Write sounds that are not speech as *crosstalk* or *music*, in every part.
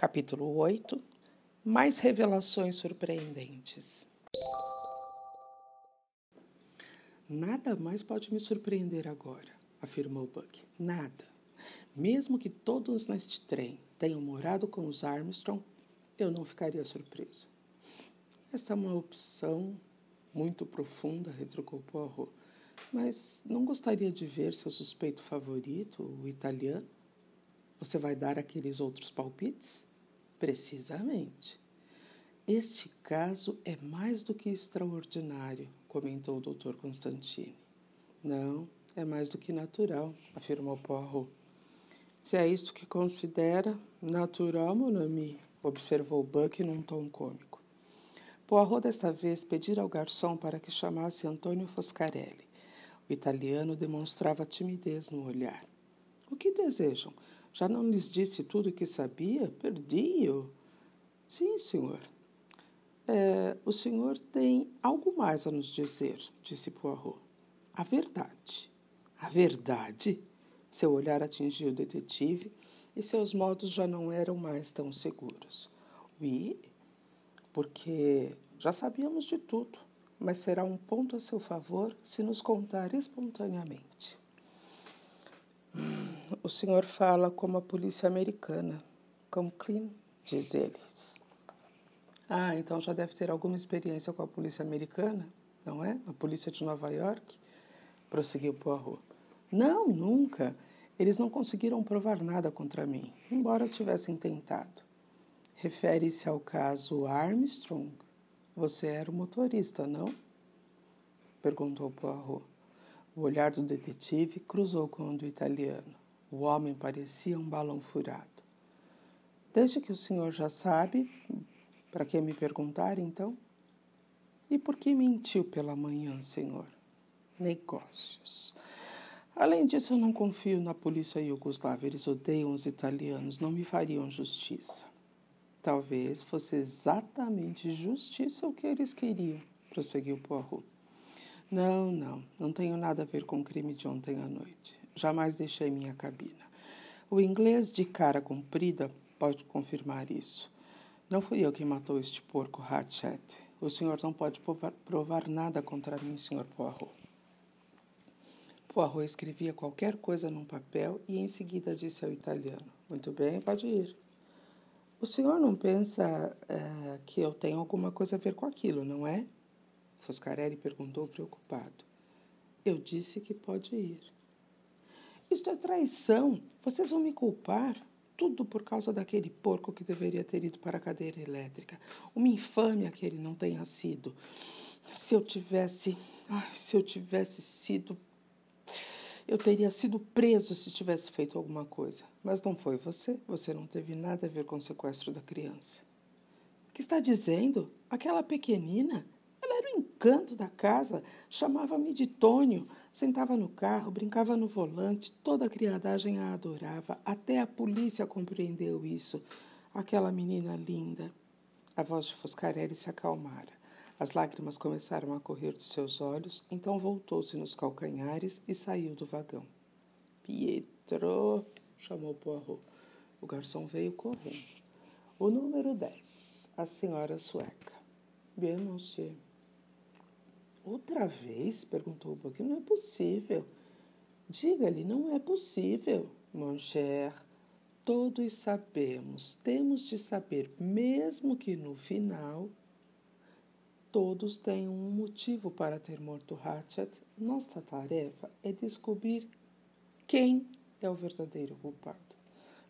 Capítulo 8 Mais revelações surpreendentes. Nada mais pode me surpreender agora, afirmou Buck. Nada. Mesmo que todos neste trem tenham morado com os Armstrong, eu não ficaria surpreso. Esta é uma opção muito profunda, retrucou Poirot. Mas não gostaria de ver seu suspeito favorito, o italiano? Você vai dar aqueles outros palpites? Precisamente. Este caso é mais do que extraordinário, comentou o Dr. Constantine. Não, é mais do que natural, afirmou Poirot. Se é isto que considera natural, mon ami, observou Buck num tom cômico. Poirot desta vez pedira ao garçom para que chamasse Antônio Foscarelli. O italiano demonstrava timidez no olhar. O que desejam? Já não lhes disse tudo o que sabia? Perdi-o. Sim, senhor. É, o senhor tem algo mais a nos dizer, disse Poirot. A verdade. A verdade? Seu olhar atingiu o detetive e seus modos já não eram mais tão seguros. Oui, porque já sabíamos de tudo mas será um ponto a seu favor se nos contar espontaneamente. O senhor fala como a polícia americana, como Clean, diz eles. Ah, então já deve ter alguma experiência com a polícia americana, não é? A polícia de Nova York? Prosseguiu Poirot. Não, nunca. Eles não conseguiram provar nada contra mim, embora tivessem tentado. Refere-se ao caso Armstrong? Você era o motorista, não? Perguntou Poirot. O olhar do detetive cruzou com o do italiano. O homem parecia um balão furado. Desde que o senhor já sabe, para que me perguntar então? E por que mentiu pela manhã, senhor? Negócios. Além disso, eu não confio na polícia iugoslava. Eles odeiam os italianos, não me fariam justiça. Talvez fosse exatamente justiça o que eles queriam, prosseguiu Poirot. Não, não, não tenho nada a ver com o crime de ontem à noite. Jamais deixei minha cabina. O inglês de cara comprida pode confirmar isso. Não fui eu quem matou este porco Hatchet. O senhor não pode provar, nada contra mim, senhor Poirot. Poirot escrevia qualquer coisa num papel e em seguida disse ao italiano: Muito bem, pode ir. O senhor não pensa é, que eu tenho alguma coisa a ver com aquilo, não é? Foscarelli perguntou preocupado. Eu disse que pode ir. Isto é traição. Vocês vão me culpar. Tudo por causa daquele porco que deveria ter ido para a cadeira elétrica. Uma infâmia que ele não tenha sido. Se eu tivesse. Ai, se eu tivesse sido eu teria sido preso se tivesse feito alguma coisa. Mas não foi você. Você não teve nada a ver com o sequestro da criança. O que está dizendo? Aquela pequenina? Ela era o encanto da casa. Chamava-me de Tônio. Sentava no carro, brincava no volante. Toda a criadagem a adorava. Até a polícia compreendeu isso. Aquela menina linda. A voz de Foscarelli se acalmara. As lágrimas começaram a correr dos seus olhos, então voltou-se nos calcanhares e saiu do vagão. Pietro, chamou Poirot. O garçom veio correndo. O número 10, a senhora sueca. Bien, monsieur. Outra vez? perguntou o Buck. Não é possível. Diga-lhe, não é possível, mon cher. Todos sabemos, temos de saber, mesmo que no final Todos têm um motivo para ter morto Hatchet. Nossa tarefa é descobrir quem é o verdadeiro culpado.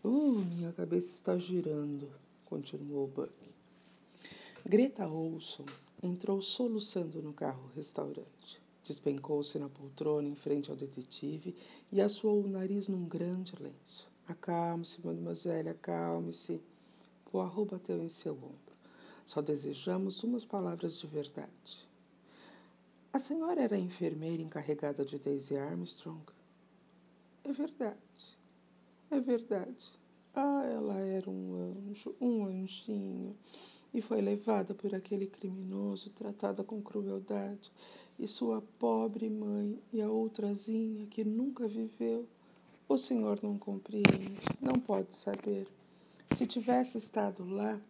Uh, minha cabeça está girando, continuou Buck. Greta Olson entrou soluçando no carro-restaurante. Despencou-se na poltrona em frente ao detetive e assoou o nariz num grande lenço. Acalme-se, mademoiselle, acalme-se. Poirot bateu em seu ombro. Só desejamos umas palavras de verdade. A senhora era a enfermeira encarregada de Daisy Armstrong? É verdade. É verdade. Ah, ela era um anjo, um anjinho. E foi levada por aquele criminoso, tratada com crueldade. E sua pobre mãe e a outrazinha que nunca viveu. O senhor não compreende, não pode saber. Se tivesse estado lá,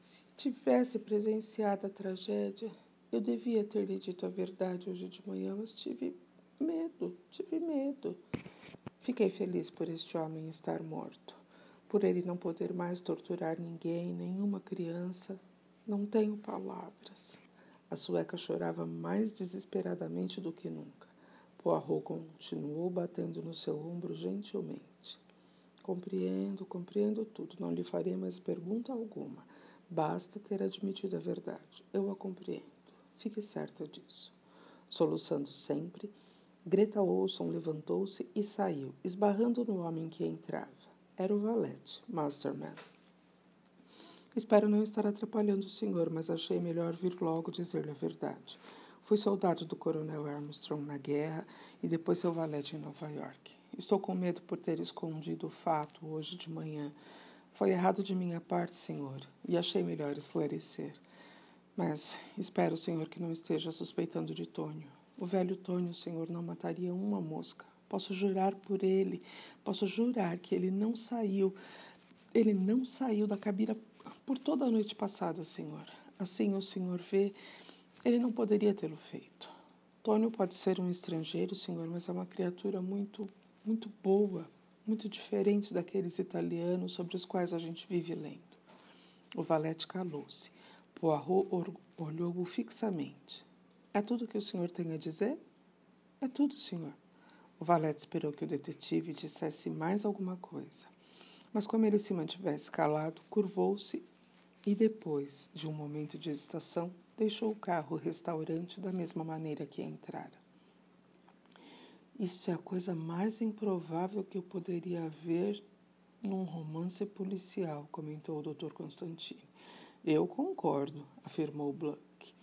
se tivesse presenciado a tragédia, eu devia ter lhe dito a verdade hoje de manhã, mas tive medo, tive medo. Fiquei feliz por este homem estar morto, por ele não poder mais torturar ninguém, nenhuma criança. Não tenho palavras. A sueca chorava mais desesperadamente do que nunca. Poirot continuou batendo no seu ombro gentilmente. Compreendo, compreendo tudo. Não lhe farei mais pergunta alguma. Basta ter admitido a verdade. Eu a compreendo. Fique certa disso. Soluçando sempre, Greta Olson levantou-se e saiu, esbarrando no homem que entrava. Era o valete, Masterman. Espero não estar atrapalhando o senhor, mas achei melhor vir logo dizer-lhe a verdade. Fui soldado do coronel Armstrong na guerra e depois seu valete em Nova York. Estou com medo por ter escondido o fato hoje de manhã. Foi errado de minha parte, senhor, e achei melhor esclarecer. Mas espero, senhor, que não esteja suspeitando de Tônio. O velho Tônio, senhor, não mataria uma mosca. Posso jurar por ele, posso jurar que ele não saiu, ele não saiu da cabira por toda a noite passada, senhor. Assim o senhor vê ele não poderia tê-lo feito. Tônio pode ser um estrangeiro, senhor, mas é uma criatura muito, muito boa, muito diferente daqueles italianos sobre os quais a gente vive lendo. O valete calou-se. Poirot olhou-o fixamente. É tudo que o senhor tem a dizer? É tudo, senhor. O valete esperou que o detetive dissesse mais alguma coisa. Mas como ele se mantivesse calado, curvou-se e depois de um momento de hesitação, deixou o carro restaurante da mesma maneira que entrara. Isso é a coisa mais improvável que eu poderia ver num romance policial, comentou o Dr. Constantine. Eu concordo, afirmou Bluck.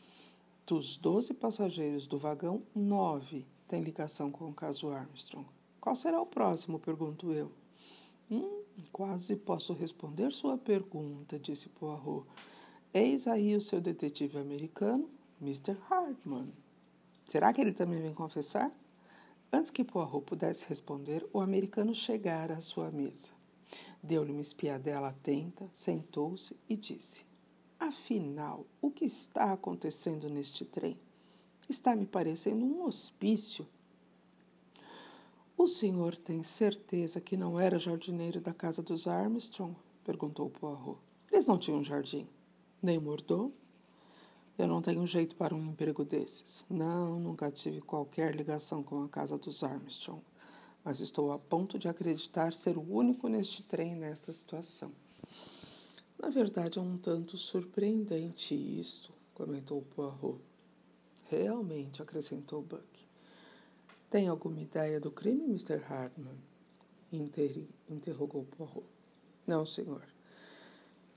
Dos doze passageiros do vagão, nove têm ligação com o caso Armstrong. Qual será o próximo? pergunto eu. Hum, quase posso responder sua pergunta, disse Poirot. Eis aí o seu detetive americano, Mr. Hartman. Será que ele também vem confessar? Antes que Poirot pudesse responder, o americano chegara à sua mesa. Deu-lhe uma espiadela atenta, sentou-se e disse: Afinal, o que está acontecendo neste trem? Está me parecendo um hospício. O senhor tem certeza que não era jardineiro da casa dos Armstrong? perguntou Poirot. Eles não tinham jardim nem mordomo. Eu não tenho jeito para um emprego desses. Não, nunca tive qualquer ligação com a casa dos Armstrong, mas estou a ponto de acreditar ser o único neste trem nesta situação. Na verdade, é um tanto surpreendente isto, comentou Poirot. Realmente, acrescentou Buck. Tem alguma ideia do crime, Mr. Hartman? Inter interrogou Poirot. Não, senhor.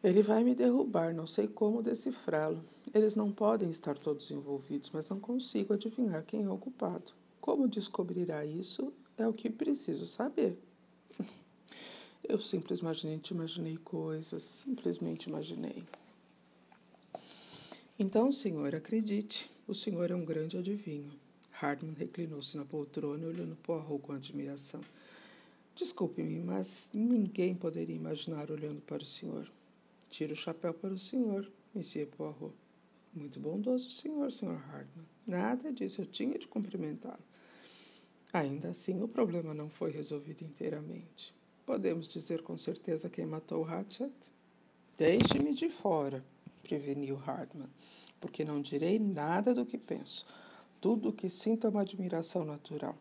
Ele vai me derrubar, não sei como decifrá-lo. Eles não podem estar todos envolvidos, mas não consigo adivinhar quem é o culpado. Como descobrirá isso é o que preciso saber. *laughs* Eu simplesmente imaginei coisas, simplesmente imaginei. Então, senhor, acredite, o senhor é um grande adivinho. Hardman reclinou-se na poltrona, olhando Poirot com admiração. Desculpe-me, mas ninguém poderia imaginar olhando para o senhor. Tiro o chapéu para o senhor, Monsieur Poirot. Muito bondoso senhor, senhor Hardman. Nada disso, eu tinha de cumprimentá-lo. Ainda assim, o problema não foi resolvido inteiramente. Podemos dizer com certeza quem matou Hatchet? Deixe-me de fora, preveniu Hardman, porque não direi nada do que penso. Tudo o que sinto é uma admiração natural.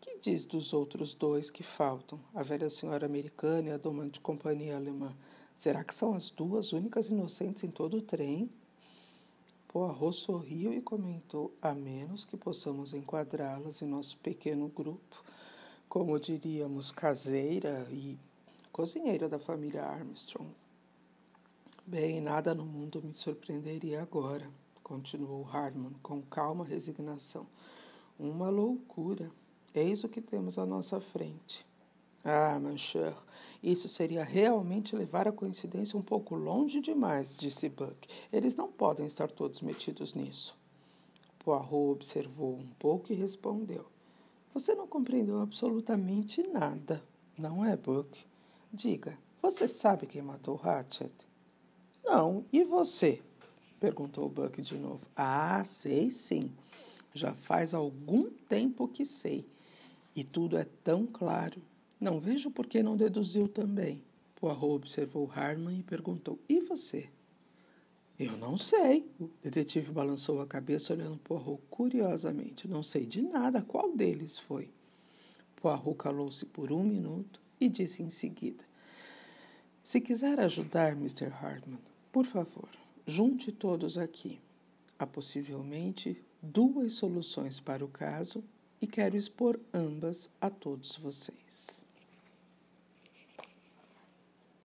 Que diz dos outros dois que faltam, a velha senhora americana e a dona de companhia alemã? Será que são as duas únicas inocentes em todo o trem? Poirot sorriu e comentou: a menos que possamos enquadrá-las em nosso pequeno grupo, como diríamos, caseira e cozinheira da família Armstrong. Bem, nada no mundo me surpreenderia agora, continuou Hardman com calma resignação. Uma loucura. Eis o que temos à nossa frente. Ah, Mancher, isso seria realmente levar a coincidência um pouco longe demais, disse Buck. Eles não podem estar todos metidos nisso. Poirot observou um pouco e respondeu: Você não compreendeu absolutamente nada, não é, Buck? Diga, Você sabe quem matou Hatchet? Não. E você? perguntou Buck de novo. Ah, sei sim. Já faz algum tempo que sei. E tudo é tão claro. Não vejo por que não deduziu também. Poirot observou Harman e perguntou: E você? Eu não sei. O detetive balançou a cabeça olhando Poirot curiosamente. Não sei de nada qual deles foi. Poirot calou-se por um minuto e disse em seguida: Se quiser ajudar, Mr. Hartman, por favor, junte todos aqui. Há possivelmente duas soluções para o caso e quero expor ambas a todos vocês.